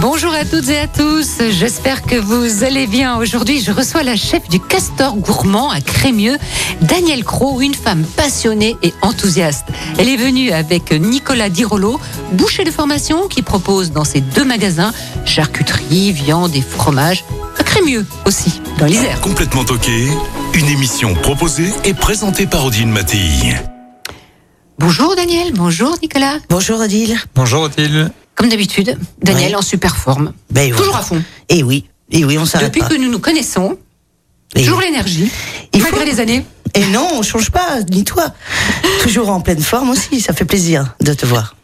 Bonjour à toutes et à tous, j'espère que vous allez bien. Aujourd'hui, je reçois la chef du Castor Gourmand à Crémieux, Danielle Cros, une femme passionnée et enthousiaste. Elle est venue avec Nicolas Dirolo, boucher de formation qui propose dans ses deux magasins charcuterie, viande et fromage, à Crémieux aussi, dans l'Isère. Complètement toqué, une émission proposée et présentée par Odile Mattei. Bonjour Daniel, bonjour Nicolas. Bonjour Odile. Bonjour Odile. Comme d'habitude, Daniel Ouais. en super forme. Ben, Toujours voilà. à fond. Et oui, et oui, on s'arrête Depuis pas. que nous nous connaissons, Et- toujours l'énergie, Il malgré faut- les années. Et non, on change pas, ni toi. Toujours en pleine forme aussi, ça fait plaisir de te voir.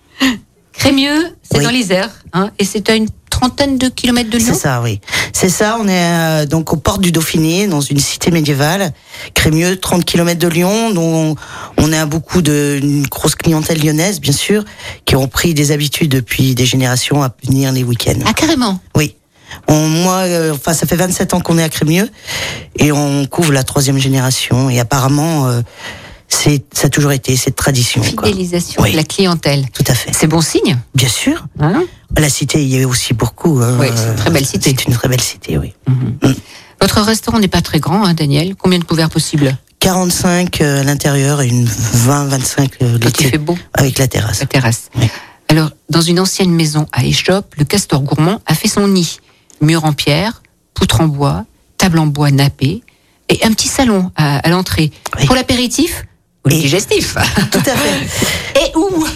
Crémieux, c'est Oui. dans l'Isère, hein, et c'est une trentaine de kilomètres de Lyon. C'est ça, oui. C'est ça, on est euh, donc aux portes du Dauphiné, dans une cité médiévale. Crémieux, 30 km de Lyon, dont on a beaucoup de, une grosse clientèle lyonnaise, bien sûr, qui ont pris des habitudes depuis des générations à venir les week-ends. Ah, carrément. Oui. On, moi, euh, enfin, ça fait 27 ans qu'on est à Crémieux et on couvre la troisième génération. Et apparemment, euh, c'est, ça a toujours été cette tradition. quoi. Fidélisation Oui. de la clientèle. Tout à fait. C'est bon signe. Bien sûr. Hein La cité, il y avait aussi beaucoup. hein. Oui, c'est une très belle cité. C'est une très belle cité, oui. Votre restaurant n'est pas très grand, hein, Daniel. Combien de couverts possibles? 45 euh, à l'intérieur et une 20-25 euh, l'été, il fait beau, avec la terrasse. la terrasse. Oui. Alors, dans une ancienne maison à Échoppe, le castor gourmand a fait son nid. Mur en pierre, poutre en bois, table en bois nappé et un petit salon à, à l'entrée. Oui. Pour l'apéritif ou le Et- digestif. Tout à fait. Et où?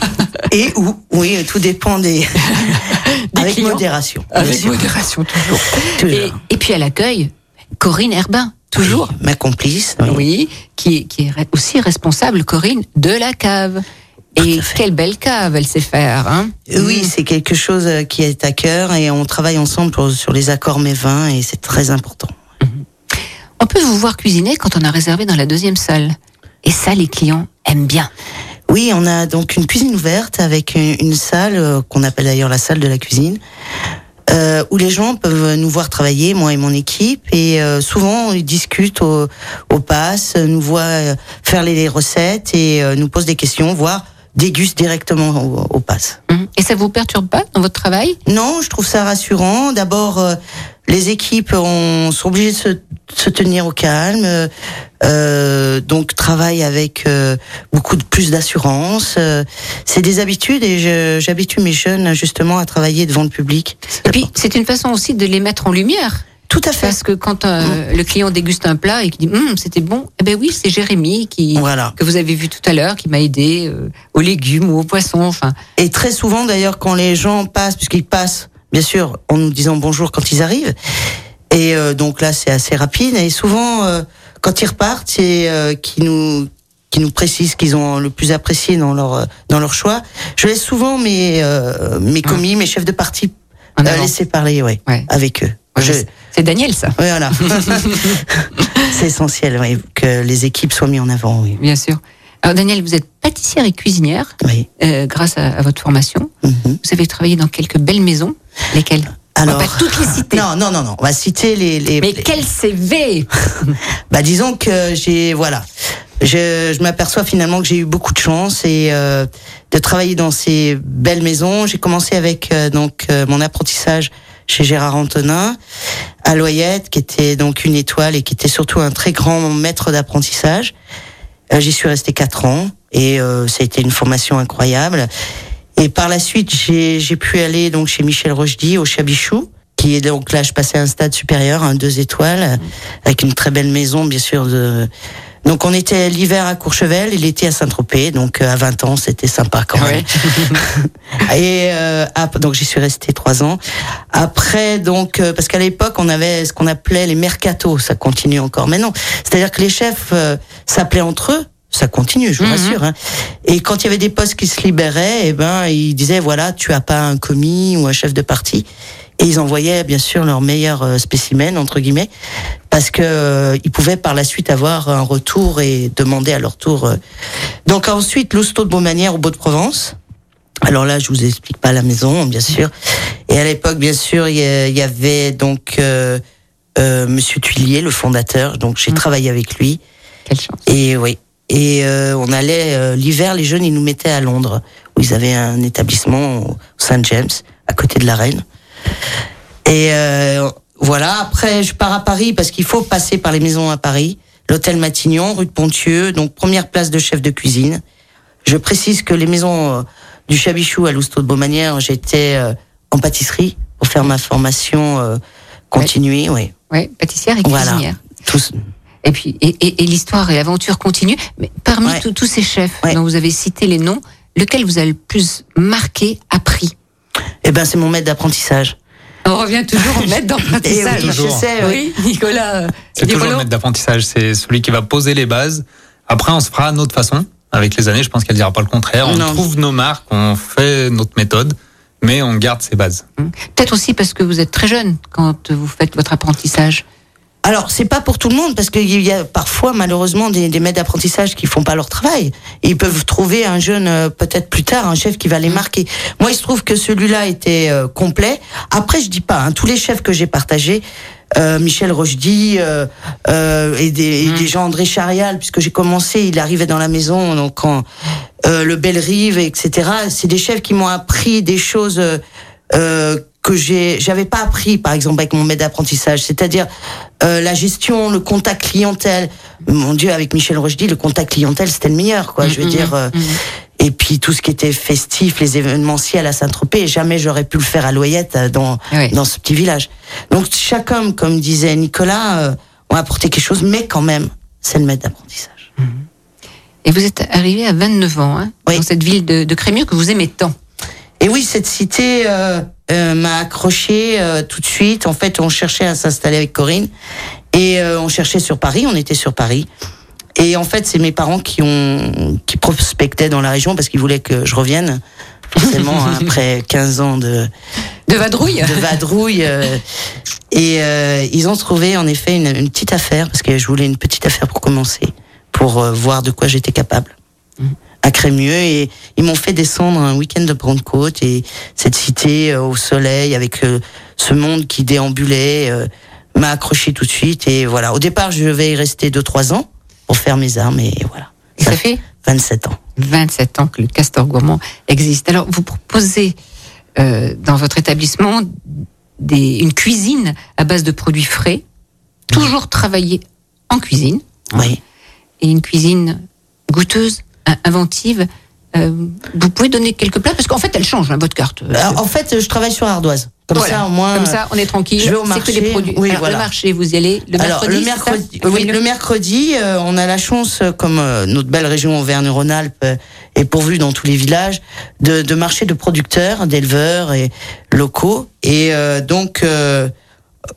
Et où? Oui, tout dépend des. Des avec clients. modération. Avec modération toujours. Toujours. Et, et puis à l'accueil, Corinne Herbin, toujours. Oui, ma complice. oui. Oui, qui, est- qui est aussi responsable, Corinne, de la cave. Et quelle belle cave elle sait faire, hein Oui, c'est quelque chose euh, qui est à cœur et on travaille ensemble pour- sur les accords mes vins et c'est très important. On peut vous voir cuisiner quand on a réservé dans la deuxième salle. Et ça, les clients aiment bien. Oui, on a donc une cuisine ouverte avec une, une salle euh, qu'on appelle d'ailleurs la salle de la cuisine. euh, où les gens peuvent nous voir travailler, moi et mon équipe, et euh, souvent ils discutent au, au pass, nous voient faire les recettes et nous posent des questions, voire dégustent directement au, au pass. Mhm. Et ça vous perturbe pas dans votre travail? Non, je trouve ça rassurant. D'abord, les équipes ont, sont obligées de se, de se tenir au calme, euh, donc travaillent avec euh, beaucoup de plus d'assurance. Euh, c'est des habitudes et je- j'habitue mes jeunes justement à travailler devant le public. Et puis, c'est une façon aussi de les mettre en lumière. Tout à fait. Parce que quand euh, le client déguste un plat et qui dit Hum, c'était bon, eh ben oui, c'est Jérémy qui Voilà. que vous avez vu tout à l'heure, qui m'a aidé euh, aux légumes ou aux poissons. Enfin, Et très souvent d'ailleurs, quand les gens passent, puisqu'ils passent, bien sûr, en nous disant bonjour quand ils arrivent. Et euh, donc là, c'est assez rapide. Et souvent, euh, quand ils repartent, c'est euh, qui nous qui nous précisent qu'ils ont le plus apprécié dans leur dans leur choix. Je laisse souvent mes euh, mes commis, mes chefs de partie En euh, laisser parler, ouais, Ouais. avec eux. Je, c'est- Daniel, ça, ouais, voilà. c'est essentiel, que les équipes soient mises en avant, oui. bien sûr. Alors, Daniel, vous êtes pâtissière et cuisinière oui. euh, grâce à, à votre formation. Mhm. Vous avez travaillé dans quelques belles maisons. Lesquelles On va Alors, pas toutes les citer. non, non, non, non. On va citer les. les Mais les- quel CV Bah disons que j'ai voilà, je, je m'aperçois finalement que j'ai eu beaucoup de chance et euh, de travailler dans ces belles maisons. J'ai commencé avec euh, donc euh, mon apprentissage chez Gérard Antonin à Loyette, qui était donc une étoile et qui était surtout un très grand maître d'apprentissage. Euh, J'y suis resté quatre ans et euh, ça a été une formation incroyable. Et par la suite, j'ai pu aller donc chez Michel Rochdy au Chabichou, qui est donc là, je passais à un stade supérieur, un deux étoiles, avec une très belle maison, bien sûr. De... Donc on était l'hiver à Courchevel et l'été à Saint-Tropez, donc euh, à 20 ans, c'était sympa quand même. Et euh, donc j'y suis resté trois ans. Après donc euh, parce qu'à l'époque on avait ce qu'on appelait les mercatos, ça continue encore. Mais non, c'est-à-dire que les chefs euh, s'appelaient entre eux. Ça continue, je vous Mhm. rassure. Hein. Et quand il y avait des postes qui se libéraient, eh ben ils disaient voilà, tu as pas un commis ou un chef de parti. et ils envoyaient bien sûr leurs meilleurs euh, spécimens entre guillemets parce que euh, ils pouvaient par la suite avoir un retour et demander à leur tour. euh. Donc ensuite l'hosto de Beaumanière au Beau de Provence. Alors là, je vous explique pas la maison, bien sûr. Et à l'époque, bien sûr, il y, avait donc euh, Monsieur Tuilier, le fondateur. Donc j'ai travaillé avec lui. Quelle chance. Et oui. Et euh, on allait euh, l'hiver, les jeunes, ils nous mettaient à Londres, où ils avaient un établissement au Saint James, à côté de la Reine. Et euh, voilà. Après, je pars à Paris parce qu'il faut passer par les maisons à Paris. L'hôtel Matignon, rue de Pontieux, donc première place de chef de cuisine. Je précise que les maisons euh, du Chabichou à Lousteau de Beaumanière, j'étais euh, en pâtisserie pour faire ma formation euh, continuée. Oui. Ouais, pâtissière et Voilà. cuisinière. Tous. Et puis, et, et- et l'histoire et l'aventure continue. Mais parmi Ouais. tous- ces chefs Ouais. dont vous avez cité les noms, lequel vous a le plus marqué, appris? Eh ben, c'est mon maître d'apprentissage. On revient toujours au maître d'apprentissage. oui, je sais. oui. Nicolas. euh, C'est toujours le maître d'apprentissage, c'est celui qui va poser les bases. Après, on se fera à notre façon. Avec les années, je pense qu'elle dira pas le contraire. On Non. trouve nos marques, on fait notre méthode, mais on garde ses bases. Peut-être aussi parce que vous êtes très jeune quand vous faites votre apprentissage. Alors, c'est pas pour tout le monde, parce qu'il y a parfois, malheureusement, des, des maîtres d'apprentissage qui font pas leur travail. Et ils peuvent trouver un jeune, euh, peut-être plus tard, un chef qui va les marquer. Moi, il se trouve que celui-là était euh, complet. Après, je dis pas, hein, tous les chefs que j'ai partagés, euh, Michel Rochdy euh, euh, et, des, et des gens, André Charial, puisque j'ai commencé, il arrivait dans la maison, donc quand, euh, le Bellerive, etc. C'est des chefs qui m'ont appris des choses euh, que j'ai j'avais pas appris par exemple avec mon maître d'apprentissage. C'est-à-dire euh, la gestion le contact clientèle. Mon dieu avec Michel Rochdy le contact clientèle c'était le meilleur quoi je veux dire euh, et puis tout ce qui était festif les événementiels à Saint-Tropez jamais j'aurais pu le faire à Loyette euh, dans Oui. dans ce petit village. Donc chaque homme comme disait Nicolas euh, ont apporté quelque chose mais quand même c'est le maître d'apprentissage. Et vous êtes arrivé à 29 ans, hein, Oui. dans cette ville de, de Crémieux que vous aimez tant. Et oui, cette cité euh, euh, m'a accroché euh, tout de suite. En fait, on cherchait à s'installer avec Corinne et euh, on cherchait sur Paris. On était sur Paris. Et en fait, c'est mes parents qui ont qui prospectaient dans la région parce qu'ils voulaient que je revienne. Forcément, hein, après 15 ans de, De vadrouille de vadrouille. euh, et euh, ils ont trouvé en effet une, une petite affaire parce que je voulais une petite affaire pour commencer, pour voir de quoi j'étais capable à Crémieux et ils m'ont fait descendre un week-end de Pentecôte et cette cité euh, au soleil avec euh, ce monde qui déambulait euh, m'a accroché tout de suite et voilà. Au départ, je vais y rester deux trois ans pour faire mes armes et voilà. Et ça fait 27 ans. 27 ans que le Castor Gourmand existe. Alors, vous proposez euh, dans votre établissement des, une cuisine à base de produits frais, toujours travaillée en cuisine, Oui. et une cuisine goûteuse, inventive. Euh, vous pouvez donner quelques plats parce qu'en fait, elle change hein, votre carte. Alors, en fait, je travaille sur ardoise. Comme Voilà. ça, au moins. Comme ça, on est tranquille. je vais au C'est que des marché. produits. Oui, Alors, voilà. Le marché, vous y allez le Alors mercredi. le mercredi, oui, le mercredi, euh, on a la chance, euh, comme euh, notre belle région Auvergne-Rhône-Alpes euh, est pourvue dans tous les villages, de, de marchés de producteurs, d'éleveurs et locaux. Et euh, donc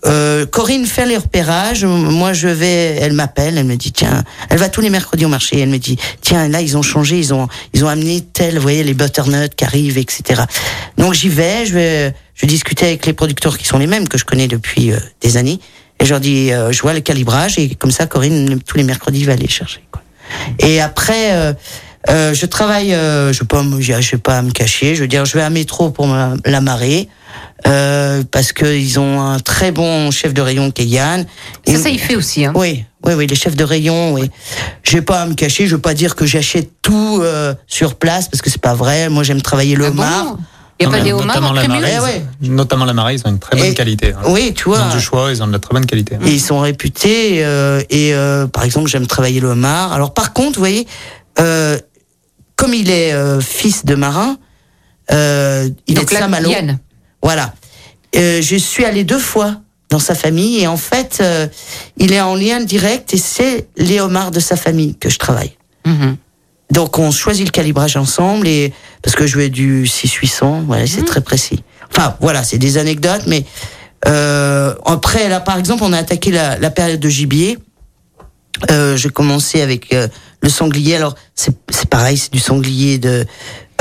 euh, euh, Corinne fait les repérages. Moi, je vais, elle m'appelle, elle me dit tiens, elle va tous les mercredis au marché. Elle me dit tiens, là ils ont changé, ils ont ils ont amené tel, vous voyez les butternuts qui arrivent, etc. Donc j'y vais, je vais, je discutais avec les producteurs qui sont les mêmes que je connais depuis euh, des années. Et je leur dis, euh, je vois le calibrage et comme ça, Corinne tous les mercredis va aller chercher. Quoi. Et après, euh, je travaille, euh, je vais pas, me- je vais pas me cacher. Je veux dire, je vais à métro pour ma- la marée. Euh, parce que ils ont un très bon chef de rayon qui est Yann. Ça, Et- ça y fait aussi. Hein. oui, oui, oui, les chefs de rayon, oui. Je vais pas à me cacher, je veux pas dire que j'achète tout euh, sur place parce que c'est pas vrai. Moi, j'aime travailler le Ah bon homard. Il n'y a Non, pas des homards notamment en la marée, Eh ouais. Notamment la marée, ils ont une très bonne Et- qualité. hein. Oui, tu Ils vois. ont du choix, ils ont de la très bonne qualité. hein. Et ils sont réputés. euh, et euh, par exemple, j'aime travailler le homard. Alors par contre, vous voyez, euh, comme il est euh, fils de marin, euh, il Donc est de Saint-Malo. Voilà. Euh, je suis allée deux fois dans sa famille et en fait, euh, il est en lien direct et c'est les homards de sa famille que je travaille. Mhm. Donc on choisit le calibrage ensemble et parce que je vais du 6-800, voilà, c'est très précis. Enfin voilà, c'est des anecdotes, mais euh, après là par exemple on a attaqué la, la période de gibier. Euh, j'ai commencé avec euh, le sanglier. Alors c'est c'est pareil, c'est du sanglier de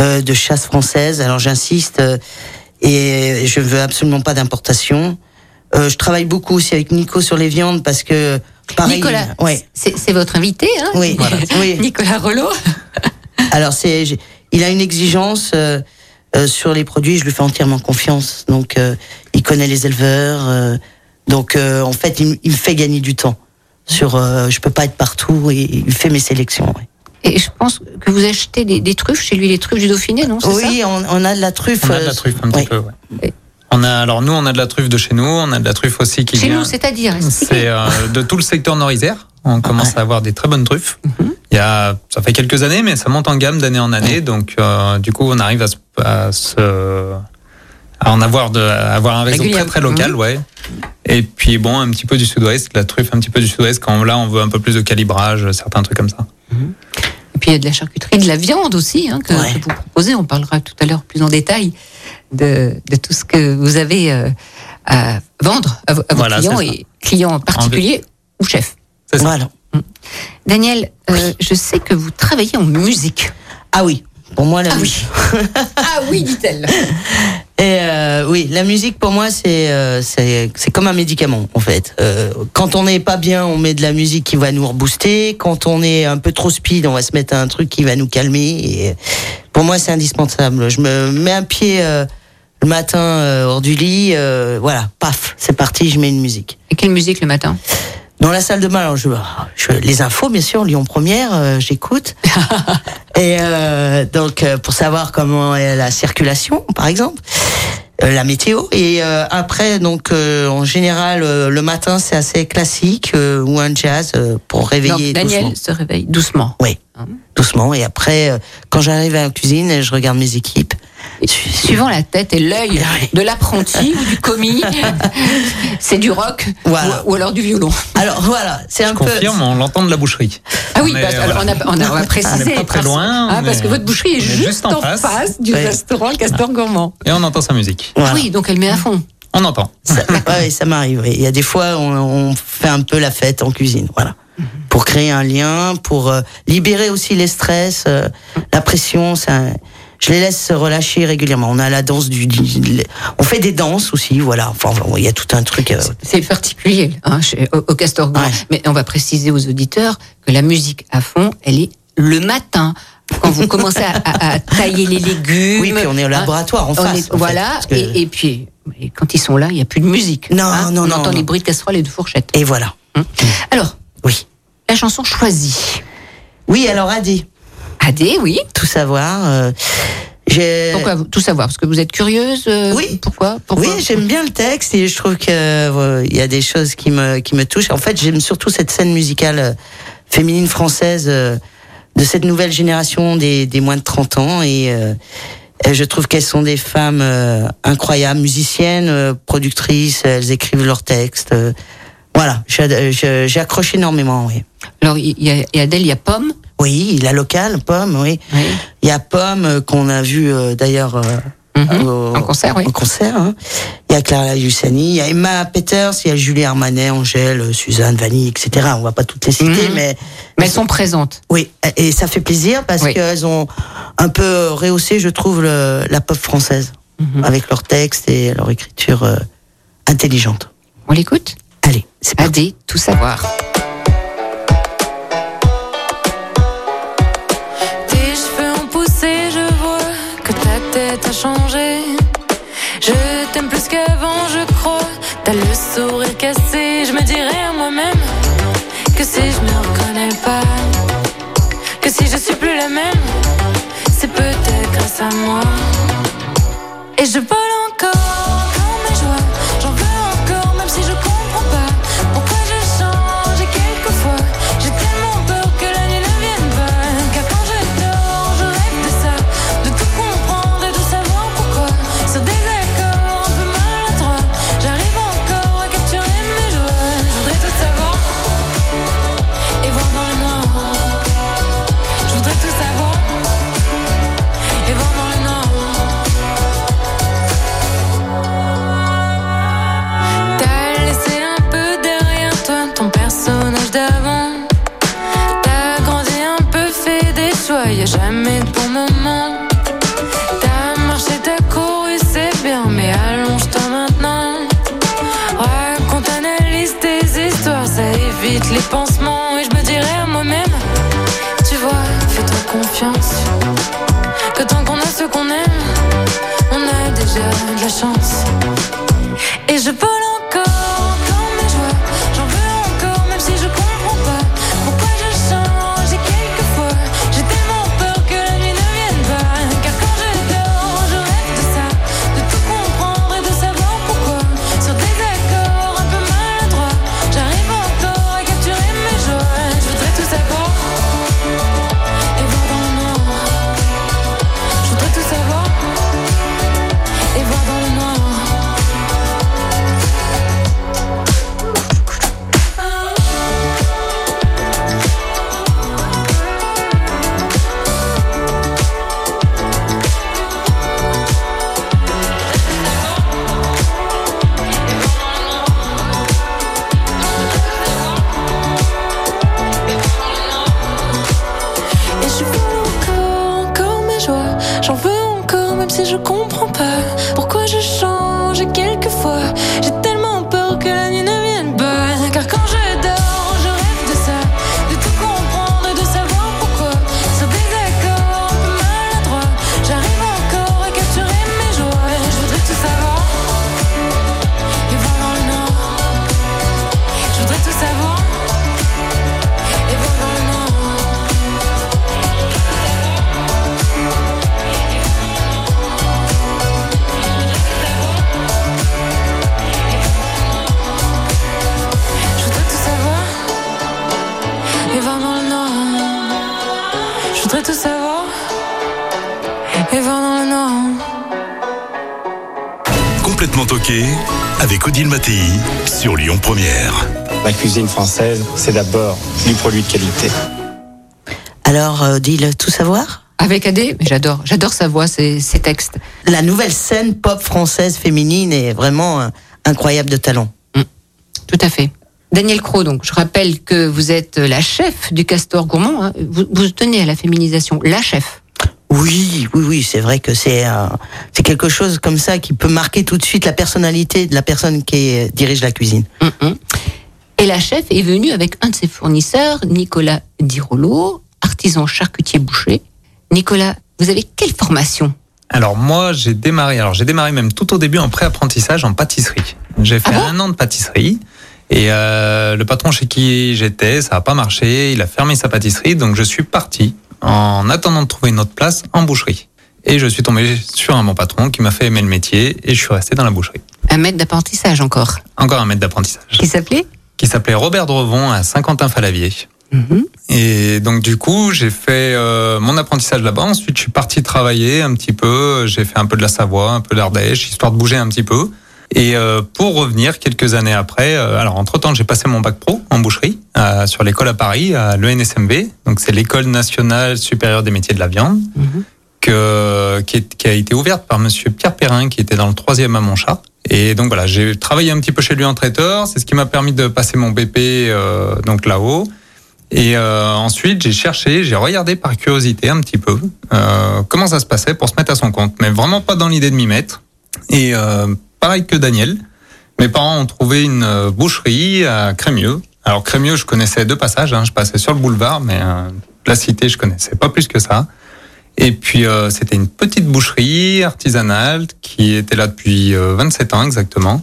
euh, de chasse française. Alors j'insiste. euh, et je veux absolument pas d'importation. Euh, je travaille beaucoup aussi avec Nico sur les viandes parce que pareil. Nicolas, Ouais. c'est c'est votre invité, hein Oui. oui. Nicolas Rollo. Alors c'est, il a une exigence euh, euh, sur les produits. Je lui fais entièrement confiance. Donc euh, il connaît les éleveurs. euh, donc euh, en fait, il, il me fait gagner du temps. Sur, euh, je peux pas être partout et il fait mes sélections. ouais. Et je pense que vous achetez des, des truffes chez lui, les truffes du Dauphiné, non ça Oui, on, on a de la truffe. On a de la truffe un petit ouais. peu, ouais. On a, alors nous, on a de la truffe de chez nous, on a de la truffe aussi qui Chez vient. nous, c'est-à-dire. C'est euh, de tout le secteur nord-isère. On commence à avoir des très bonnes truffes. Il y a, ça fait quelques années, mais ça monte en gamme d'année en année. Donc, euh, du coup, on arrive à se, à se- à en avoir de, à avoir un réseau très très local, ouais. Et puis bon, un petit peu du sud-ouest, de la truffe un petit peu du sud-ouest quand là on veut un peu plus de calibrage, certains trucs comme ça. Et puis il y a de la charcuterie, de la viande aussi hein, que, Ouais. que vous proposez. On parlera tout à l'heure plus en détail de, de tout ce que vous avez euh, à vendre à, vos- Voilà, clients et clients particuliers ou chefs. C'est ça. Voilà. Daniel, euh, je sais que vous travaillez en musique. Ah oui. Pour moi, la Ah musique. oui. ah oui, dit-elle. Euh, oui, la musique pour moi c'est euh, c'est comme un médicament en fait. Euh, quand on n'est pas bien, on met de la musique qui va nous rebooster. Quand on est un peu trop speed, on va se mettre un truc qui va nous calmer. Et pour moi, c'est indispensable. Je me mets un pied euh, le matin hors du lit, voilà, paf, c'est parti, je mets une musique. Et quelle musique le matin? Dans la salle de bain, alors je, je- les infos, bien sûr, Lyon Première, euh, j'écoute. Et euh, donc, euh, pour savoir comment est la circulation, par exemple, la météo. Et euh, après, donc, euh, en général, euh, le matin, c'est assez classique euh, ou un jazz euh, pour réveiller Donc, Daniel doucement. se réveille doucement. Oui, doucement. Et après, euh, quand j'arrive à la cuisine, je regarde mes équipes. Su- Suivant la tête et l'œil de l'apprenti ou du commis, c'est du rock Voilà. ou, ou alors du violon. Alors voilà, c'est un Je peu. confirme, on l'entend de la boucherie. Ah oui, On est, parce- alors, voilà. on, a, on, a, on va préciser. On est pas très loin, Ah, parce est- que votre boucherie est, juste, juste en en face, face. du Ouais. restaurant Le Castor Gourmand. Et on entend sa musique. Voilà. Ah oui, donc elle met à fond. On entend. Ça, ouais, ça m'arrive. oui. Il y a des fois, on, on fait un peu la fête en cuisine, voilà, pour créer un lien, pour euh, libérer aussi les stress, euh, la pression. Ça, je les laisse se relâcher régulièrement. On a la danse du, du- on fait des danses aussi, voilà. Enfin, il y a tout un truc. euh, C'est particulier hein, chez- au, au Castor. Ouais. Mais on va préciser aux auditeurs que la musique à fond, elle est le matin. Quand vous commencez à, à- à tailler les légumes. Oui, puis on est au hein, laboratoire en on face, est- en voilà, que- et, et puis et quand ils sont là, il n'y a plus de musique. Non, hein. non, on non, entend non. les bruits de casserole et de fourchettes. Et voilà. Alors, Oui. la chanson choisie. Oui, alors Adi, Adé, oui. tout savoir. euh, Pourquoi tout savoir? Parce que vous êtes curieuse euh, Oui. Pourquoi, Pourquoi? Oui, j'aime bien le texte et je trouve que euh, il y a des choses qui me qui me touchent. En fait, j'aime surtout cette scène musicale euh, féminine française euh, de cette nouvelle génération des des moins de 30 ans et euh, je trouve qu'elles sont des femmes euh, incroyables, musiciennes, euh, productrices, elles écrivent leurs textes. euh, voilà, accroché énormément, oui. Alors, il y, a, il y a Adèle, il y a Pomme? Oui, la locale, Pomme, oui. Oui. Il y a Pomme euh, qu'on a vu euh, d'ailleurs euh, Mhm. au- En concert, oui. en concert, hein. Il y a Clara Luciani, il y a Emma Peters, il y a Julie Armanet, Angèle, Suzanne, Vanille, etc. On va pas toutes les citer, Mhm. mais Mais elles sont présentes. oui, et ça fait plaisir parce Oui. qu'elles ont un peu rehaussé, je trouve, le- la pop française Mhm. avec leurs textes et leur écriture euh, intelligente. On l'écoute? Allez, c'est parti. Adé, tout savoir. Sourire cassé, je me dirais à moi-même que si je me reconnais pas, que si je suis plus la même, c'est peut-être grâce à moi. Et je vole encore les pansements Complètement toqué avec Odile Mattei sur Lyon Première. La cuisine française, c'est d'abord du produit de qualité. Alors, euh, dis-le, tout savoir? Avec Adé, j'adore, j'adore sa voix, ses, ses textes. La nouvelle scène pop française féminine est vraiment euh, incroyable de talent. Tout à fait. Daniel Cros, donc, je rappelle que vous êtes la chef du Castor Gourmand. hein. Vous, vous tenez à la féminisation, la chef. Oui, oui, oui, c'est vrai que c'est euh, c'est quelque chose comme ça qui peut marquer tout de suite la personnalité de la personne qui dirige la cuisine. Mhm. Et la chef est venue avec un de ses fournisseurs, Nicolas Dirolo, artisan charcutier boucher. Nicolas, vous avez quelle formation? Alors moi, j'ai démarré. Alors j'ai démarré même tout au début en pré-apprentissage en pâtisserie. J'ai fait Ah bon? un an de pâtisserie. Et euh, le patron chez qui j'étais, ça n'a pas marché. Il a fermé sa pâtisserie, donc je suis parti en attendant de trouver une autre place en boucherie. Et je suis tombé sur un bon patron qui m'a fait aimer le métier et je suis resté dans la boucherie. Un maître d'apprentissage encore. Encore un maître d'apprentissage Qui s'appelait? Qui s'appelait Robert Drevon à Saint-Quentin-Falavier. Mhm. Et donc du coup, j'ai fait euh, mon apprentissage là-bas. Ensuite, je suis parti travailler un petit peu. J'ai fait un peu de la Savoie, un peu d'Ardèche, histoire de bouger un petit peu. Et euh, pour revenir quelques années après, euh, alors entre temps, j'ai passé mon bac pro en boucherie euh, sur l'école à Paris, à l'ENSMV. Donc c'est l'école nationale supérieure des métiers de la viande, Mhm. que, qui, est- qui a été ouverte par Monsieur Pierre Perrin, qui était dans le troisième à Montchat. Et donc voilà, j'ai travaillé un petit peu chez lui en traiteur. C'est ce qui m'a permis de passer mon BP euh, donc là-haut. Et euh, ensuite, j'ai cherché, j'ai regardé par curiosité un petit peu euh, comment ça se passait pour se mettre à son compte, mais vraiment pas dans l'idée de m'y mettre. Et euh, pareil que Daniel, mes parents ont trouvé une euh, boucherie à Crémieux. Alors Crémieux, je connaissais deux passages, hein, je passais sur le boulevard, mais euh, la cité, je connaissais pas plus que ça. Et puis euh, c'était une petite boucherie artisanale qui était là depuis euh, 27 ans exactement.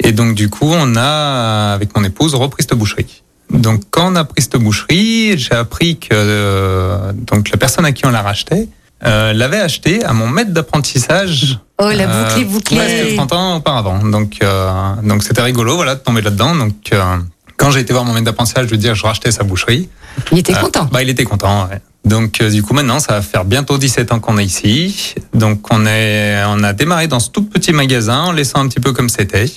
Et donc du coup, on a avec mon épouse repris cette boucherie. Donc quand on a pris cette boucherie, j'ai appris que donc la personne à qui on la rachetait euh, l'avait acheté à mon maître d'apprentissage. Oh, la euh, boucle est bouclée. Presque 30 ans auparavant. Donc euh, donc c'était rigolo voilà de tomber là-dedans. Donc euh, quand j'ai été voir mon maître d'apprentissage, je veux dire je rachetais sa boucherie. Il était content. Bah, il était content. ouais. Donc, euh, du coup, maintenant, ça va faire bientôt 17 ans qu'on est ici. Donc, on est, on a démarré dans ce tout petit magasin, en laissant un petit peu comme c'était.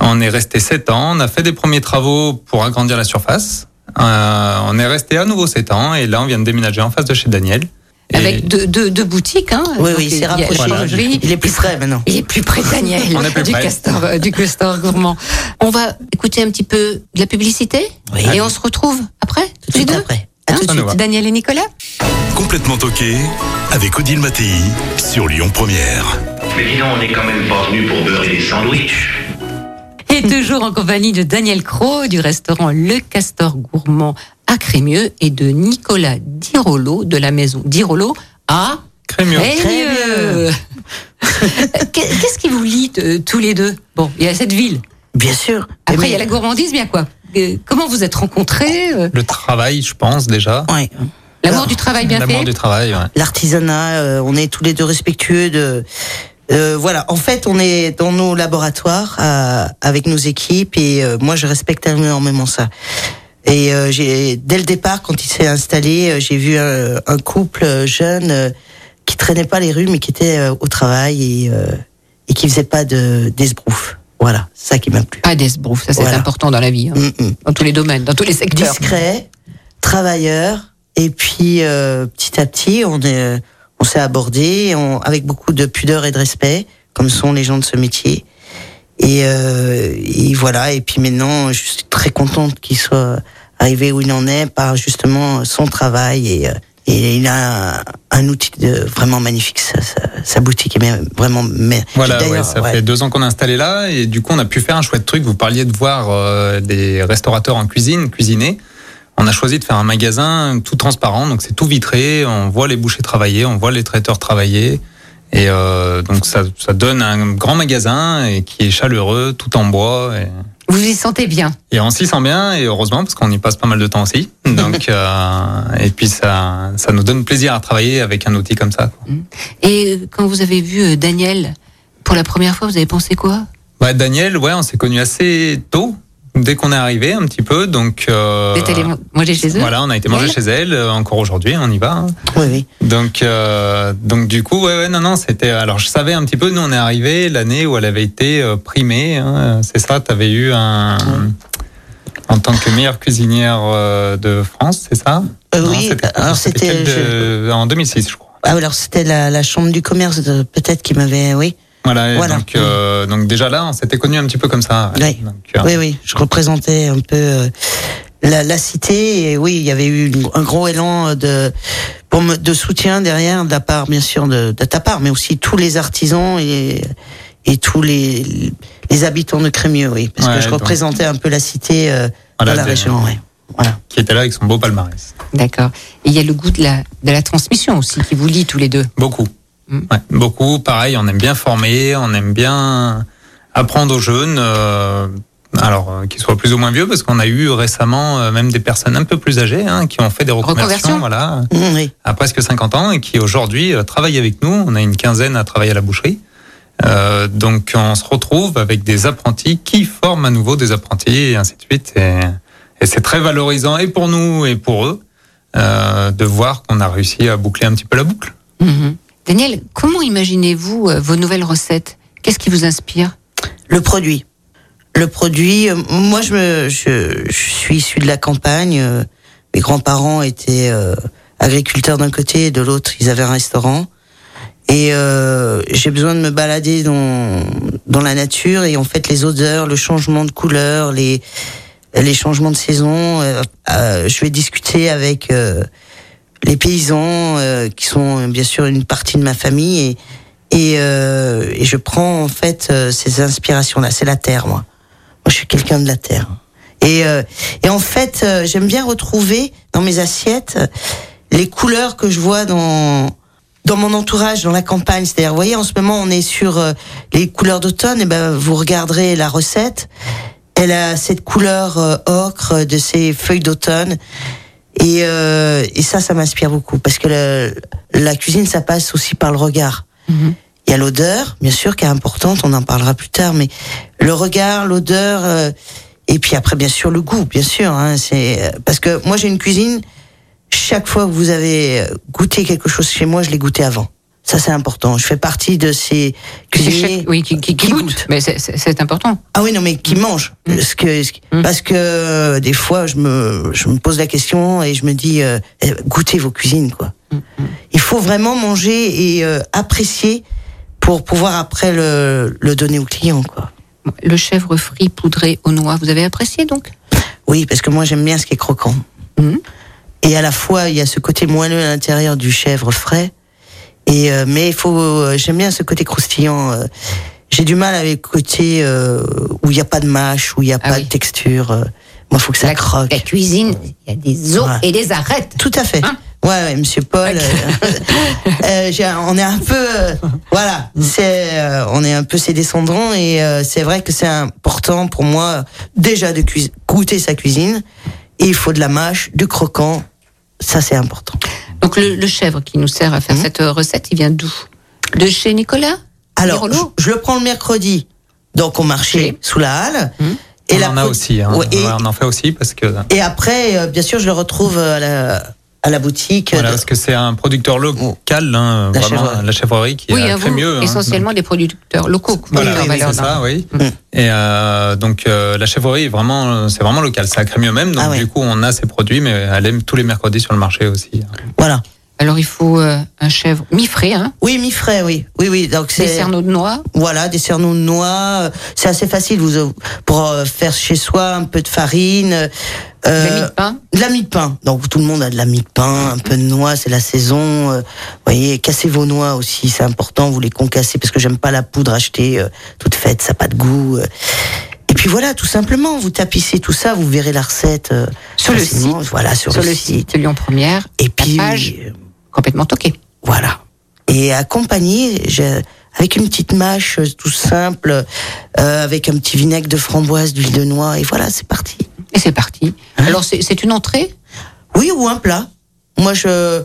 On est resté 7 ans. On a fait des premiers travaux pour agrandir la surface. Euh, on est resté à nouveau 7 ans. Et là, on vient de déménager en face de chez Daniel. Avec deux, deux, deux boutiques. Hein. Oui, Donc, oui, c'est rapproché. l'horlogerie. Il est plus près maintenant. Il est plus près Daniel, On est plus du, près. castor, euh, du castor gourmand. On va écouter un petit peu de la publicité Oui. et on se retrouve après, Tout de tous les suite deux. après. À Hein tout de suite. Daniel et Nicolas Complètement toqué avec Odile Mattei sur Lyon Première. Mais dis donc, on n'est quand même pas venu pour beurrer des sandwichs. Et toujours en compagnie de Daniel Cros du restaurant Le Castor Gourmand à Crémieux et de Nicolas Dirolo de la maison Dirolo à Crémieux. Crémieux. Qu'est- Qu'est-ce qui vous lie euh, tous les deux? Bon, il y a cette ville. Bien sûr. Après, il y a la gourmandise, bien quoi? Euh, Comment vous êtes rencontrés euh, Le travail, je pense, déjà. Ouais. L'amour du travail bien L'amour fait? du travail, ouais. L'artisanat, euh, on est tous les deux respectueux de. euh, voilà, en fait, on est dans nos laboratoires euh, avec nos équipes et euh, moi, je respecte énormément ça. Et euh, j'ai dès le départ, quand il s'est installé, euh, j'ai vu un, un couple euh, jeune euh, qui traînait pas les rues, mais qui était euh, au travail et euh, et qui faisait pas de d'esbrouf. Voilà, ça qui m'a plu. Pas d'esbrouf, ça c'est Voilà. important dans la vie, hein. Mm, mm. dans tous les domaines, dans tous les secteurs. discret, travailleur, et puis euh, petit à petit, on est, on s'est abordé on, avec beaucoup de pudeur et de respect, comme sont les gens de ce métier. Et, euh, et voilà. Et puis maintenant, je suis très contente qu'il soit arrivé où il en est par justement son travail et. euh, et il a un, outil de, vraiment magnifique. Sa, sa, sa boutique est vraiment. mer- Voilà, ouais, ça ouais. fait deux ans qu'on est installé là et du coup on a pu faire un chouette truc. Vous parliez de voir euh, des restaurateurs en cuisine cuisiner. On a choisi de faire un magasin tout transparent, donc c'est tout vitré. On voit les bouchers travailler, on voit les traiteurs travailler. Et euh, donc ça, ça donne un grand magasin et qui est chaleureux, tout en bois. Et, Vous y sentez bien. et on s'y sent bien et heureusement parce qu'on y passe pas mal de temps aussi. Donc euh, et puis ça, ça nous donne plaisir à travailler avec un outil comme ça. quoi. Et euh, quand vous avez vu Daniel pour la première fois, vous avez pensé quoi? Ouais, Daniel, ouais, on s'est connus assez tôt, dès qu'on est arrivé un petit peu. Donc euh, Vous êtes allé manger chez eux voilà, on a été manger chez elle. euh, Encore aujourd'hui, on y va. hein. Oui, oui. Donc euh, donc du coup, ouais, ouais, non, non, c'était. Alors je savais un petit peu. Nous, on est arrivé l'année où elle avait été euh, primée. hein, c'est ça. T'avais eu un en tant que meilleure cuisinière euh, de France, c'est ça? Euh, Non, oui, c'était- alors c'était c'était- quel de- en 2006, je crois. Ah, alors c'était la, la chambre du commerce peut-être qui m'avait. Oui. Voilà. Donc euh, donc déjà là, on s'était connus un petit peu comme ça. Oui. Donc, euh, Oui, oui, je représentais un peu euh, la, la cité et oui, il y avait eu une- un gros élan de pour me- de soutien derrière de la part bien sûr de, de ta part, mais aussi tous les artisans et et tous les les habitants de Crémieux, oui, parce Ouais, que je donc- représentais un peu la cité euh, Voilà, dans la des- région, oui. Voilà. qui était là avec son beau palmarès. D'accord. Et il y a le goût de la, de la transmission aussi qui vous lie tous les deux. Beaucoup. Mm. Ouais, beaucoup. Pareil, on aime bien former, on aime bien apprendre aux jeunes. euh, alors, euh, qu'ils soient plus ou moins vieux, parce qu'on a eu récemment euh, même des personnes un peu plus âgées hein, qui ont fait des reconversions, Reconversion. voilà, Mmh, oui. à presque 50 ans et qui aujourd'hui euh, travaillent avec nous. On a une quinzaine à travailler à la boucherie. Euh, donc, on se retrouve avec des apprentis qui forment à nouveau des apprentis et ainsi de suite. Et, et c'est très valorisant et pour nous et pour eux euh, de voir qu'on a réussi à boucler un petit peu la boucle. Mhm. Daniel, comment imaginez-vous euh, vos nouvelles recettes? Qu'est-ce qui vous inspire? Le produit. Le produit, euh, moi je, me, je, je suis issu de la campagne. euh, Mes grands-parents étaient agriculteurs d'un côté et de l'autre, ils avaient un restaurant. Et j'ai besoin de me balader dans, dans la nature et en fait les odeurs, le changement de couleur, les, les changements de saison. je vais discuter avec les paysans euh, qui sont euh, bien sûr une partie de ma famille et, et, euh, et je prends en fait euh, ces inspirations-là. C'est la terre, moi. Moi, je suis quelqu'un de la terre. Et, euh, et en fait, j'aime bien retrouver dans mes assiettes les couleurs que je vois dans dans mon entourage, dans la campagne. C'est-à-dire, vous voyez, en ce moment, on est sur les couleurs d'automne. Et ben, vous regarderez la recette. Elle a cette couleur ocre de ces feuilles d'automne. Et, euh, et ça, ça m'inspire beaucoup parce que la cuisine, ça passe aussi par le regard. Il y a l'odeur, bien sûr, qui est importante. On en parlera plus tard, mais le regard, l'odeur, euh, et puis après, bien sûr, le goût, bien sûr. Hein, c'est euh, parce que moi, j'ai une cuisine. Chaque fois que vous avez goûté quelque chose chez moi, je l'ai goûté avant. Ça, c'est important. Je fais partie de ces cuisiniers. Oui, qui, qui, qui qui goûte. goûte. Mais c'est- important. Ah oui, non, mais qui mange. Ce que, ce que- Parce que euh, des fois, je me, je me pose la question et je me dis, euh, eh, goûtez vos cuisines, quoi. Il faut vraiment manger et euh, apprécier pour pouvoir après le, le donner au client, quoi. Le chèvre frit poudré aux noix, vous avez apprécié donc? Oui, parce que moi, j'aime bien ce qui est croquant. Et à la fois, il y a ce côté moelleux à l'intérieur du chèvre frais. Et euh, mais il faut, euh, j'aime bien ce côté croustillant. euh. j'ai du mal avec le côté euh, où il n'y a pas de mâche, où il n'y a Ah pas oui. de texture. euh. moi, il faut que ça La, croque. la cuisine, il y a des os Ouais. et des arêtes. Tout à fait. Hein ouais, ouais, Monsieur Paul. euh, euh, on est un peu, euh, voilà, c'est, euh, on est un peu ses descendants et euh, c'est vrai que c'est important pour moi déjà de goûter sa cuisine. Et il faut de la mâche, du croquant. Ça, c'est important. Donc le, le chèvre qui nous sert à faire Mhm. cette euh, recette, il vient d'où? De chez Nicolas? Alors, je, je le prends le mercredi, donc au marché, sous la halle. Mhm. on la en a aussi. Hein. Ouais, et, on en fait aussi parce que et après, euh, bien sûr, je le retrouve à la, à la boutique. voilà, de- parce que c'est un producteur local, hein, La vraiment chèvrerie. la chèvrerie qui Oui, est à vous, Crémieux. hein. essentiellement des producteurs locaux. Voilà, oui, c'est dans- ça, oui. Mm. Et euh, donc euh, la chèvrerie est vraiment, c'est vraiment local, c'est à Crémieux même. Donc Ah ouais. du coup, on a ces produits, mais elle aime tous les mercredis sur le marché aussi. Voilà. Alors il faut euh, un chèvre mi-frais, hein, Oui, mi frais, oui. Oui, oui. Donc des cerneaux de noix. Voilà, des cerneaux de noix. euh, C'est assez facile vous, euh, pour euh, faire chez soi un peu de farine. euh, de la mie de pain. de la mie de pain. Donc tout le monde a de la mie de pain, un peu de noix, c'est la saison. Vous voyez, cassez vos noix aussi, c'est important. Vous les concassez parce que j'aime pas la poudre achetée toute faite, ça n'a pas de goût. Et puis voilà, tout simplement, vous tapissez tout ça, vous verrez la recette Sur le facilement. Voilà, sur, Sur le, le site. site Lyon Première, Et puis page. Complètement toqué. voilà. Et accompagné, j'ai- avec une petite mâche euh, tout simple, euh, avec un petit vinaigre de framboise, d'huile de noix, et voilà, c'est parti. Et c'est parti. Hein Alors c'est c'est une entrée? Oui, ou un plat. Moi, je,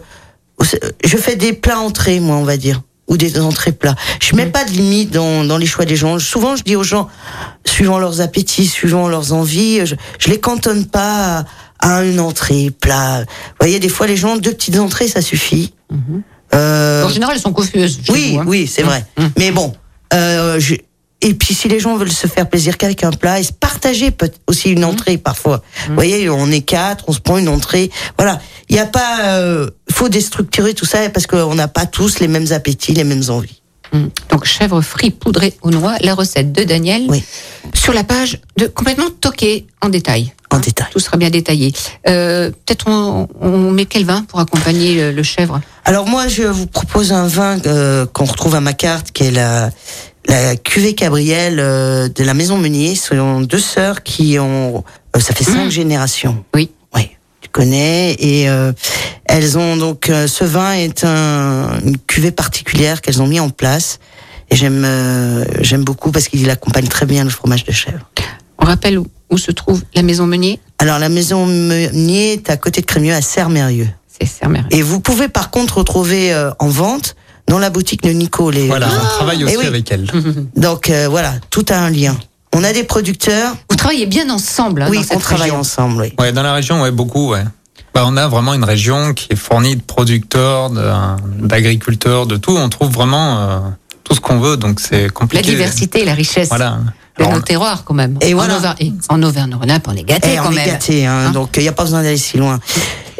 je fais des plats entrées, moi, on va dire. Ou des entrées plats. Je mets pas de limite dans, dans les choix des gens. Souvent, je dis aux gens, suivant leurs appétits, suivant leurs envies, je, je les cantonne pas à, à une entrée, plat. Vous voyez, des fois, les gens, deux petites entrées, ça suffit. Euh, En général, elles sont confuses. oui, vous, hein. oui, c'est vrai. Mmh. Mais bon, euh, je- et puis si les gens veulent se faire plaisir qu'avec un plat et se partager peut aussi une entrée parfois. Vous voyez, on est quatre, on se prend une entrée. Voilà, il y a pas, euh, faut déstructurer tout ça parce qu'on n'a pas tous les mêmes appétits, les mêmes envies. Mm. Donc chèvre frit poudré aux noix, la recette de Daniel Oui. sur la page de complètement toqué en détail. En Hein, détail. Tout sera bien détaillé. Euh, Peut-être on, on met quel vin pour accompagner le, le chèvre? Alors moi, je vous propose un vin euh, qu'on retrouve à ma carte, qui est la, la cuvée Cabriel euh, de la Maison Meunier. Ce sont deux sœurs qui ont, euh, ça fait cinq Mmh. générations. Oui. Connais. Et euh, elles ont donc, euh, ce vin est un, une cuvée particulière qu'elles ont mis en place. Et j'aime, euh, j'aime beaucoup parce qu'il accompagne très bien le fromage de chèvre. On rappelle où, où se trouve la maison Meunier? Alors la Maison Meunier est à côté de Crémieux, à Sermérieux. C'est. Et vous pouvez par contre retrouver euh, en vente dans la boutique de Nico les. Voilà, on travaille aussi Eh oui. avec elle. Donc euh, voilà, tout a un lien. On a des producteurs, Vous travaillez bien ensemble hein, oui, dans cette on travaille région. ensemble. Oui. Ouais, dans la région, ouais, beaucoup, ouais. Bah, on a vraiment une région qui est fournie de producteurs, d'agriculteurs, de tout. On trouve vraiment euh, tout ce qu'on veut, donc c'est La compliqué. diversité et la richesse Voilà. de nos terroirs quand même. Et en voilà. Auvergne- et en Auvergne-Rhône-Alpes, on est gâtés Eh, quand on est même. gâtés, hein, Hein donc il n'y a pas besoin d'aller si loin.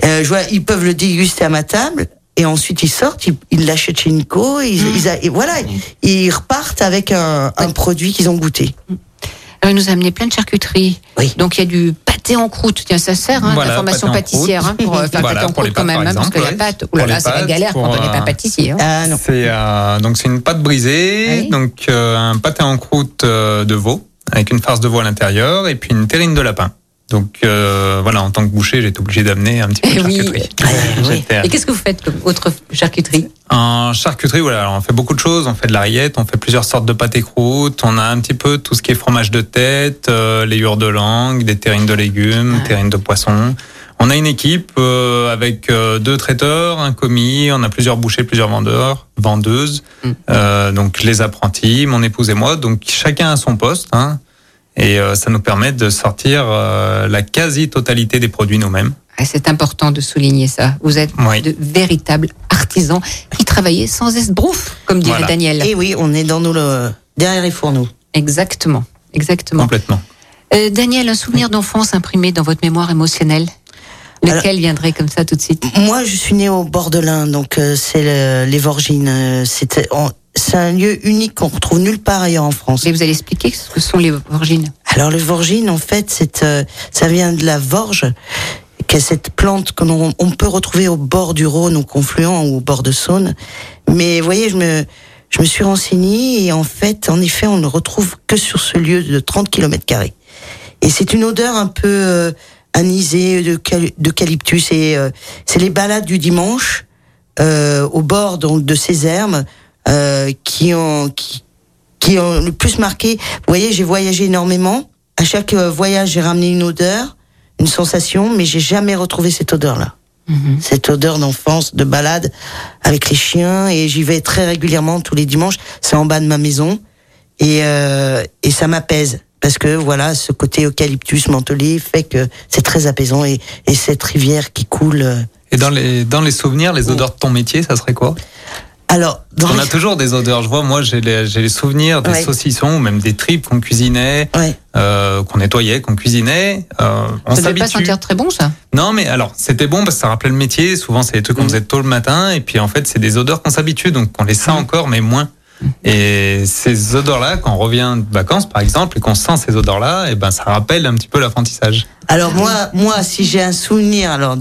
Euh, je vois, ils peuvent le déguster à ma table. Et ensuite ils sortent, ils l'achètent chez Nico, ils, Mmh. ils a- et voilà, ils repartent avec un, un produit qu'ils ont goûté. Alors, il nous a amené plein de charcuteries. Oui. Donc il y a du pâté en croûte. Tiens, ça sert, hein, Voilà, pâté en pâtissière, hein, pour euh, faire Voilà, pâté en croûte quand même, par hein, parce que la pâte, c'est la galère quand on n'est pas euh, pâtissier. hein. Ah non. C'est euh, donc c'est une pâte brisée, Oui. donc euh, un pâté en croûte euh, de veau avec une farce de veau à l'intérieur et puis une terrine de lapin. Donc euh, voilà, en tant que boucher, été obligé d'amener un petit peu Eh de oui. charcuterie. oui. J'étais- Et qu'est-ce que vous faites comme autre charcuterie? En charcuterie, voilà, alors on fait beaucoup de choses. On fait de la rillette, on fait plusieurs sortes de pâté croûte. On a un petit peu tout ce qui est fromage de tête, euh, les hures de langue, des terrines de légumes, Ah. terrines de poisson. On a une équipe euh, avec euh, deux traiteurs, un commis. On a plusieurs bouchers, plusieurs vendeurs, vendeuses. Mm. Euh, donc les apprentis, mon épouse et moi. Donc chacun à son poste. Hein, et euh, ça nous permet de sortir euh, la quasi-totalité des produits nous-mêmes. C'est important de souligner ça. Vous êtes Oui. de véritables artisans qui travaillez sans esbrouf, comme dirait Voilà. Daniel. Et oui, on est dans nos le, derrière les fourneaux. Exactement. Exactement. Complètement. Euh, Daniel, un souvenir d'enfance imprimé dans votre mémoire émotionnelle? Lequel viendrait comme ça tout de suite? Moi, je suis née au bord de l'Ain, donc euh, c'est le- les Vorgines. euh, C'était, on- c'est un lieu unique qu'on retrouve nulle part ailleurs en France. Et vous allez expliquer ce que sont les Vorgines Alors le Vorgine, en fait, c'est, euh, ça vient de la Vorge, qui est cette plante que l'on on peut retrouver au bord du Rhône, au confluent ou au bord de Saône. Mais vous voyez, je me, je me suis renseignée et en fait, en effet, on ne retrouve que sur ce lieu de 30 km carrés. Et c'est une odeur un peu euh, anisée de cal- d'eucalyptus et euh, c'est les balades du dimanche euh, au bord donc de ces herbes euh, qui ont qui, qui ont le plus marqué. Vous voyez, j'ai voyagé énormément. À chaque euh, voyage, j'ai ramené une odeur, une sensation, mais j'ai jamais retrouvé cette odeur-là. Cette odeur d'enfance, de balade avec les chiens, et j'y vais très régulièrement tous les dimanches. C'est en bas de ma maison, et euh, et ça m'apaise parce que voilà, ce côté eucalyptus mentholé fait que c'est très apaisant et et cette rivière qui coule. euh, Et dans les, dans les souvenirs, les odeurs de ton métier, ça serait quoi? Alors, dans On les- a toujours des odeurs. Je vois, moi, j'ai les, j'ai les souvenirs des Ouais. saucissons ou même des tripes qu'on cuisinait, Ouais. euh, qu'on nettoyait, qu'on cuisinait. Euh, on Ça devait pas sentir très bon, ça. Non, mais alors, c'était bon parce que ça rappelait le métier. Souvent, c'est des trucs qu'on Mm. faisait tôt le matin. Et puis, en fait, c'est des odeurs qu'on s'habitue. Donc, on les sent encore, mais moins. Et ces odeurs-là, quand on revient de vacances, par exemple, et qu'on sent ces odeurs-là, et ben, ça rappelle un petit peu l'apprentissage. Alors moi, moi, si j'ai un souvenir, alors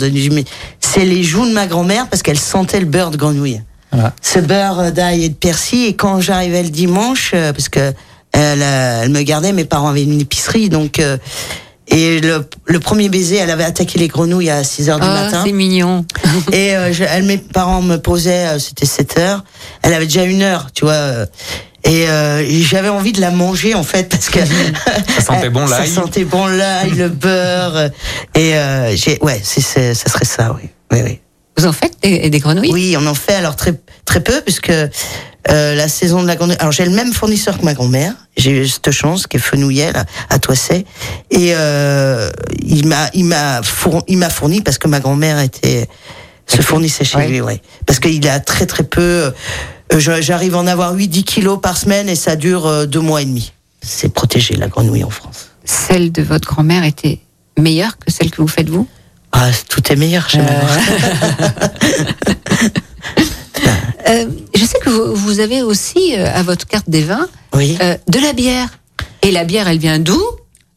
c'est les joues de ma grand-mère parce qu'elle sentait le beurre de grenouille. Voilà. Ce beurre d'ail et de persil. Et quand j'arrivais le dimanche, euh, parce que elle, euh, elle me gardait, mes parents avaient une épicerie, donc euh, et le, le premier baiser, elle avait attaqué les grenouilles à 6 heures du Ah, matin. c'est mignon. Et euh, je- elle, mes parents me posaient, euh, c'était 7 heures. Elle avait déjà une heure, tu vois. euh, Et, euh, j'avais envie de la manger en fait parce que Ça sentait bon ça l'ail. sentait bon l'ail, le beurre. Et euh, j'ai, ouais, c'est, c'est, ça serait ça, oui, oui, oui. Vous en faites des, des grenouilles Oui, on en fait alors très très peu puisque euh, la saison de la grenouille. Alors j'ai le même fournisseur que ma grand-mère. J'ai eu cette chance qui est Fenouillet là, à Toisset et euh, il m'a il m'a fourni, il m'a fourni parce que ma grand-mère était se fournissait chez Ouais. lui, ouais. Parce qu'il a très très peu. euh, J'arrive à en avoir 8-10 kilos par semaine et ça dure euh, deux mois et demi. C'est protégé la grenouille en France. Celle de votre grand-mère était meilleure que celle que vous faites vous? Ah, tout est meilleur chez grand-mère. Euh, Je sais que vous, vous avez aussi euh, à votre carte des vins Oui. euh, de la bière. Et la bière, elle vient d'où?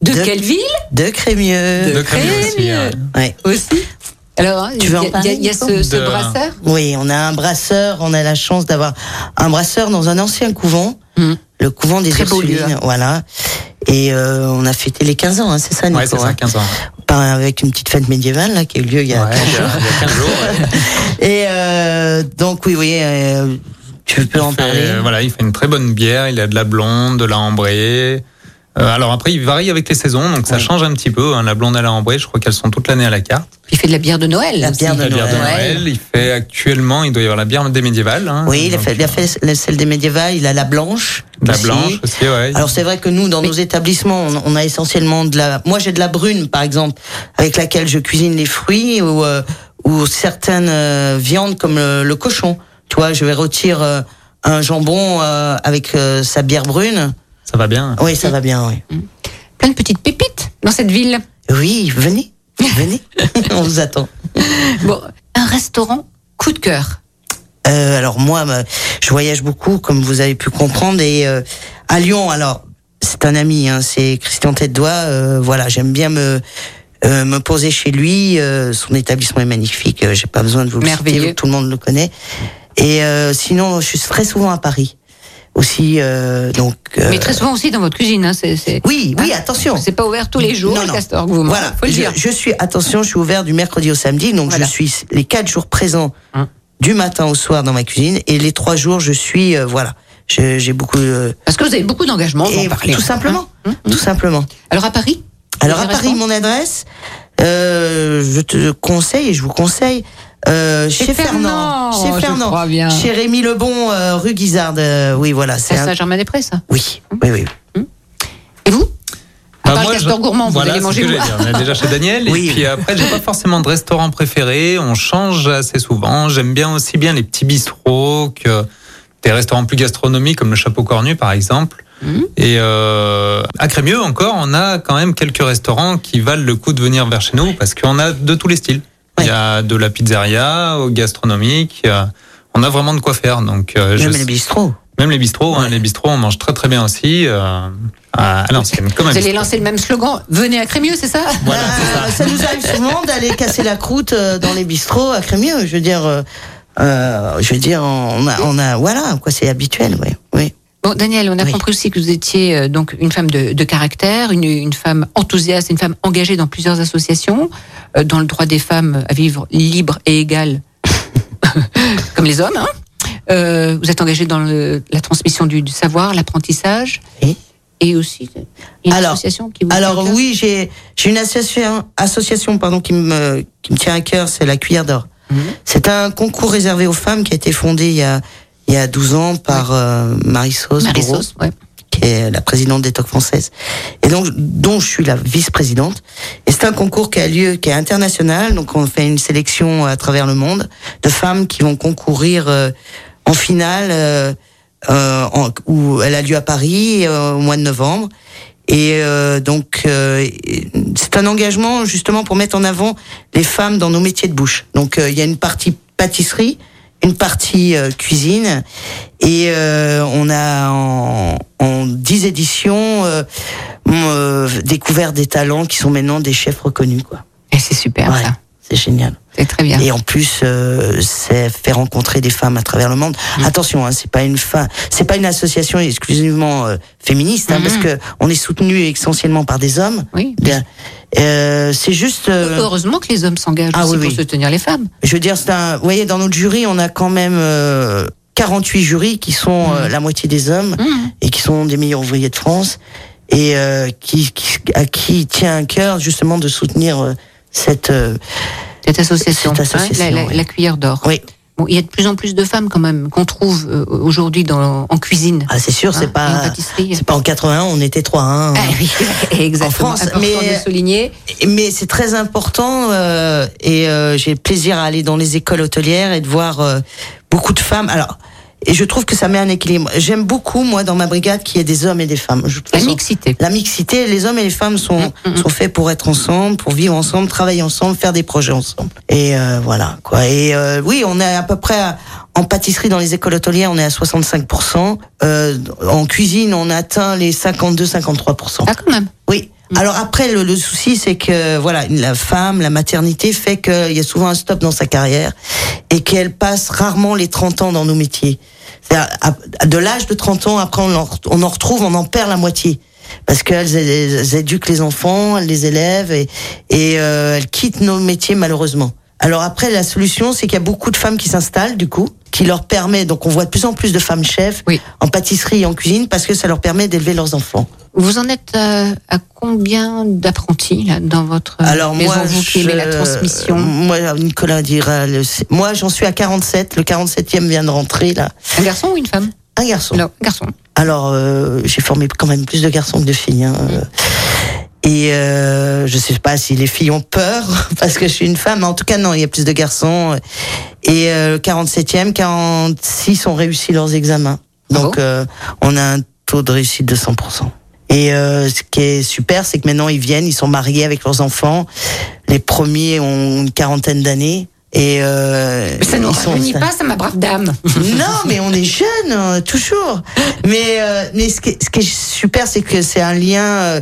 De, De- quelle ville? De Crémieux. De Crémieux aussi, Crémieux. ouais. Ouais. aussi Alors, hein, Tu il veux y en a- y ce, ce De- brasseur? Oui, on a un brasseur, on a la chance d'avoir un brasseur dans un ancien couvent, Mhm. le couvent des Très beau lieu, Ursulines, hein. voilà. Et euh, on a fêté les 15 ans, hein, c'est ça, Nico Ouais, c'est ça, hein 15 ans. Avec une petite fête médiévale là, qui a eu lieu il y a Ouais, 15 il y jours. a, il y a 15 jours. ouais. Et euh, donc oui, oui, euh, tu peux en fait, parler. voilà, il fait une très bonne bière. Il a de la blonde, de la ambrée. Euh, alors après, il varie avec les saisons, donc ça Oui. change un petit peu. hein. La blonde et la ambrée, je crois qu'elles sont toute l'année à la carte. Il fait de la bière de Noël. La bière de La bière de Noël. Noël, il fait actuellement, il doit y avoir la bière des médiévales. hein. Oui, il a Donc, fait, il a fait la- celle des médiévales, il a la blanche. La aussi. blanche aussi, ouais. Alors c'est vrai que nous, dans nos établissements, on, on a essentiellement de la. Moi, j'ai de la brune, par exemple, avec laquelle je cuisine les fruits ou euh, ou certaines euh, viandes comme le, le cochon. Tu vois, je vais retirer euh, un jambon euh, avec euh, sa bière brune. Ça va bien. Oui, ça va bien. Oui. Plein de petites pépites dans cette ville. Oui, venez, venez, on vous attend. Bon, un restaurant coup de cœur. Euh, alors moi, je voyage beaucoup, comme vous avez pu comprendre, et euh, à Lyon, alors c'est un ami, hein, c'est Christian Tête d'Oie. euh, voilà, j'aime bien me euh, me poser chez lui. euh, son établissement est magnifique. euh, J'ai pas besoin de vous le Merveilleux. citer, tout le monde le connaît. Et euh, sinon, je suis très souvent à Paris aussi. euh, donc. euh, Mais très souvent aussi dans votre cuisine. Hein, c'est, oui, oui, Hein attention. C'est pas ouvert tous les jours, Non, non. castor que vous mangez. Voilà, faut le je, dire. je suis, attention, je suis ouvert du mercredi au samedi, donc Voilà. je suis les quatre jours présents Hein. du matin au soir dans ma cuisine, et les trois jours, je suis, euh, voilà, j'ai beaucoup. euh, Parce que vous avez beaucoup d'engagement, et tout simplement, Hein, hein. tout simplement. Alors à Paris Alors à Paris, mon adresse, euh, je te conseille et je vous conseille. Euh, Chez Fernand, Fernand, chez je Fernand, crois bien. chez Rémi Lebon, euh, rue Guizarde. euh, oui, voilà, c'est C'est un... Saint-Germain-des-Prés, ça Oui, oui, oui. Et vous À Bah, part moi, le castor je- gourmand, vous voilà, allez c'est manger ce que. On est déjà chez Daniel. Oui. Et puis après, j'ai pas forcément de restaurant préféré. On change assez souvent. J'aime bien aussi bien les petits bistrots que des restaurants plus gastronomiques comme le Chapeau Cornu, par exemple. Mhm. Et euh, à Crémieux encore, on a quand même quelques restaurants qui valent le coup de venir vers chez nous parce qu'on a de tous les styles. Il y a de la pizzeria au gastronomique. On a vraiment de quoi faire. Donc, euh, je- Même les bistrots. même les bistrots, hein, les bistrots, on mange très très bien aussi euh, à, l'ancienne. Vous allez lancer le même slogan Venez à Crémieux, c'est ça? Voilà, c'est ça. ça nous arrive souvent d'aller casser la croûte euh, dans les bistrots à Crémieux. Je veux dire, euh, Euh, je veux dire, on a, on a voilà, quoi, c'est habituel, oui. Bon, Daniel, on a Oui. compris aussi que vous étiez euh, donc une femme de, de caractère, une, une femme enthousiaste, une femme engagée dans plusieurs associations, euh, dans le droit des femmes à vivre libre et égal, comme les hommes. Hein. Euh, vous êtes engagée dans le- la transmission du, du savoir, l'apprentissage, Oui. et aussi une Alors- association qui vous Alors oui, j'ai j'ai une association, association pardon, qui, me, qui me tient à cœur, c'est la Cuillère d'Or. Mhm. C'est un concours réservé aux femmes qui a été fondé il y a, il y a 12 ans par euh, Marie-Sauce Marie-Sauce, ouais. qui est la présidente des TOC françaises, et donc dont je suis la vice-présidente. Et c'est un concours qui a lieu, qui est international, donc on fait une sélection à travers le monde de femmes qui vont concourir euh, en finale, euh, euh, en- où elle a lieu à Paris euh, au mois de novembre. Et euh, donc, euh, c'est un engagement justement pour mettre en avant les femmes dans nos métiers de bouche. Donc, il y a une partie pâtisserie, une partie euh, cuisine, et euh, on a en, en 10 éditions euh, découvert des talents qui sont maintenant des chefs reconnus. Quoi. Et c'est super, Ouais, ça. C'est génial. C'est très bien. Et en plus, euh, c'est fait rencontrer des femmes à travers le monde. Mm. Attention, hein, c'est pas une fin, c'est pas une association exclusivement euh, féministe, hein, parce que on est soutenu essentiellement par des hommes. Oui. Bien. Euh, c'est juste, euh, Heureusement que les hommes s'engagent Ah aussi oui, pour oui. soutenir les femmes. je veux dire, c'est un, vous voyez, dans notre jury, on a quand même euh, 48 jurys qui sont Mm. euh, la moitié des hommes Mhm. et qui sont des meilleurs ouvriers de France et euh, qui, qui- à qui tient un cœur justement de soutenir euh, cette. euh, Cette association, Cette association, hein, la, la- oui. la cuillère d'or. oui, Bon, il y a de plus en plus de femmes quand même qu'on trouve euh, aujourd'hui dans en cuisine. ah, c'est sûr, Hein, c'est en pas. C'est pas en 81, on était trois. Hein. Ah oui, exactement. En France, Important mais- de souligner. Mais c'est très important euh, et euh, j'ai plaisir à aller dans les écoles hôtelières et de voir euh, beaucoup de femmes. Alors, et je trouve que ça met un équilibre. J'aime beaucoup, moi, dans ma brigade, qu'il y ait des hommes et des femmes. Je- La mixité. La mixité, les hommes et les femmes sont, Mm, mm, mm. sont faits pour être ensemble, pour vivre ensemble, travailler ensemble, faire des projets ensemble. Et euh, voilà, quoi. Et euh, oui, on est à peu près à- en pâtisserie dans les écoles hôtelières, on est à 65%. Euh, en cuisine, on atteint les 52-53%. Ah, quand même. Oui. Alors après, le, le souci, c'est que voilà, la femme, la maternité fait qu'il y a souvent un stop dans sa carrière et qu'elle passe rarement les 30 ans dans nos métiers. De l'âge de 30 ans, après, on en, on en retrouve, on en perd la moitié. Parce qu'elles elles- elles éduquent les enfants, elles les élèvent et, et euh, elles quittent nos métiers malheureusement. Alors après, la solution, c'est qu'il y a beaucoup de femmes qui s'installent du coup, qui leur permet, donc on voit de plus en plus de femmes chefs Oui. en pâtisserie et en cuisine parce que ça leur permet d'élever leurs enfants. Vous en êtes euh, à combien d'apprentis là dans votre euh, Alors maison moi, vous qui aimez la je- transmission Moi, Nicolas dira. le- moi, j'en suis à 47. Le 47e vient de rentrer là. Un garçon ou une femme? Un garçon. Non, un garçon. Alors, euh, j'ai formé quand même plus de garçons que de filles. Hein. Et euh, je sais pas si les filles ont peur parce que je suis une femme. mais En tout cas, non, il y a plus de garçons. Et euh, le 47e, 46 ont réussi leurs examens. Donc, Ah bon? euh, on a un taux de réussite de 100%. Et euh, ce qui est super, c'est que maintenant ils viennent, ils sont mariés avec leurs enfants. Les premiers ont une quarantaine d'années. Et euh, ça ne nous rajeunit pas, ça, ma brave dame. non, mais on est jeunes, euh, toujours. Mais, euh, mais ce, qui est, ce qui est super, c'est que c'est un lien euh,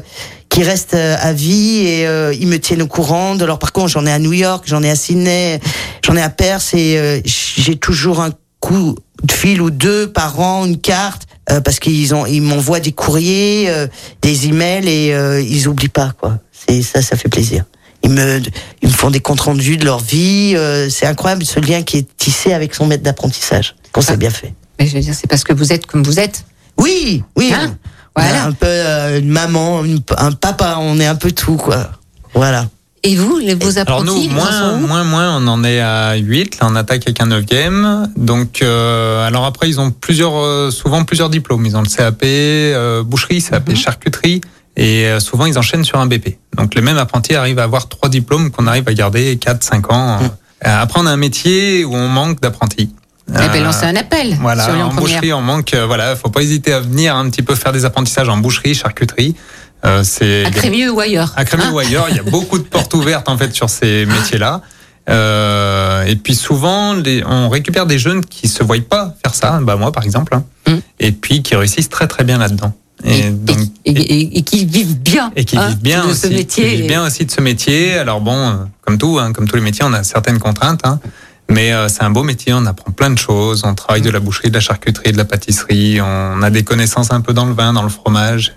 qui reste euh, à vie et euh, ils me tiennent au courant de leur parcours. J'en ai à New York, j'en ai à Sydney, j'en ai à Perth et euh, j'ai toujours un coup de fil ou deux par an, une carte, euh, parce qu'ils ont, ils m'envoient des courriers, euh, des emails et euh, ils oublient pas quoi. C'est ça, ça fait plaisir. Ils me, ils me font des comptes rendus de leur vie. euh, c'est incroyable ce lien qui est tissé avec son maître d'apprentissage. Qu'on s'est bien fait. Mais je veux dire, c'est parce que vous êtes comme vous êtes. Oui, oui. Hein On est Voilà. Un peu euh, une maman, une- un papa, on est un peu tout quoi. Voilà. Et vous, les, vos Alors apprentis, nous, ils en moins, moins, moins, on en est à 8. Là, on attaque avec un neuvième. Donc, euh, alors après, ils ont plusieurs, euh, souvent plusieurs diplômes. Ils ont le CAP euh, boucherie, CAP Mhm. charcuterie, et euh, souvent ils enchaînent sur un BP. Donc, le même apprenti arrive à avoir trois diplômes qu'on arrive à garder 4, 5 ans. Après, on a un métier où on manque d'apprentis. Eh ben, Euh, lancez un appel voilà, sur en boucherie, on manque. euh, voilà, faut pas hésiter à venir un petit peu faire des apprentissages en boucherie, charcuterie. Euh, c'est À Crémieux ou ailleurs. à Crémieux Hein ou ailleurs, il y a beaucoup de portes ouvertes en fait sur ces métiers-là. Euh, et puis souvent, les- on récupère des jeunes qui se voient pas faire ça, bah moi par exemple, hein, Mm. et puis qui réussissent très très bien là-dedans. Et, Et, donc et- qui vivent bien. et qui hein, vivent bien de aussi, ce métier. qui vivent bien aussi de ce métier. Alors bon, euh, comme tout, hein, comme tous les métiers, on a certaines contraintes, hein, Mais euh, c'est un beau métier, on apprend plein de choses. On travaille de la boucherie, de la charcuterie, de la pâtisserie. On a des connaissances un peu dans le vin, dans le fromage.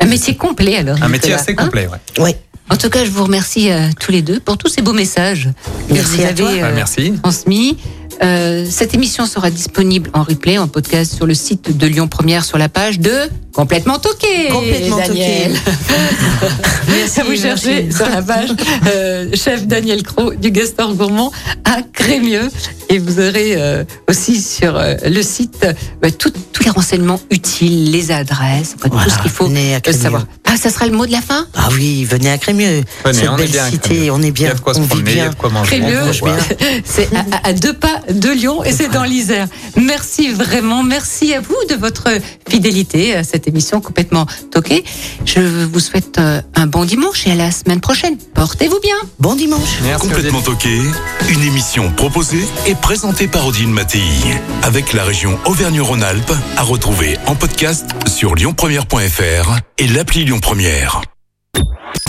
Un métier complet alors. Un métier assez hein complet, ouais. Oui. En tout cas, je vous remercie euh, tous les deux pour tous ces beaux messages que Merci vous à avez toi. Bah, euh, merci. transmis. Euh, cette émission sera disponible en replay, en podcast sur le site de Lyon Première sur la page de Complètement Toqué. Complètement Daniel. Merci, Vous cherchez merci. sur la page euh, chef Daniel Cros du Gastor Gourmand à Crémieux. Et vous aurez euh, aussi sur euh, le site euh, tout- tous les renseignements utiles, les adresses, tout ce qu'il faut venez à Crémieux. savoir. Ah, ça sera le mot de la fin? Ah oui, venez à Crémieux. Venez, Cette on est belle bien à cité, on est Il y bien. a de quoi se on vit promener, il y a bien. de quoi manger. Crémieux, bien. c'est à, à deux pas de Lyon et c'est dans l'Isère. Merci vraiment, merci à vous de votre fidélité à cette émission complètement toquée. Je vous souhaite euh, un bon dimanche et à la semaine prochaine. Portez-vous bien. Bon dimanche. Merci. Complètement toqué, une émission proposée et présentée par Odile Mattei. Avec la région Auvergne-Rhône-Alpes, à retrouver en podcast sur lyonpremière.fr et l'appli Lyon Première.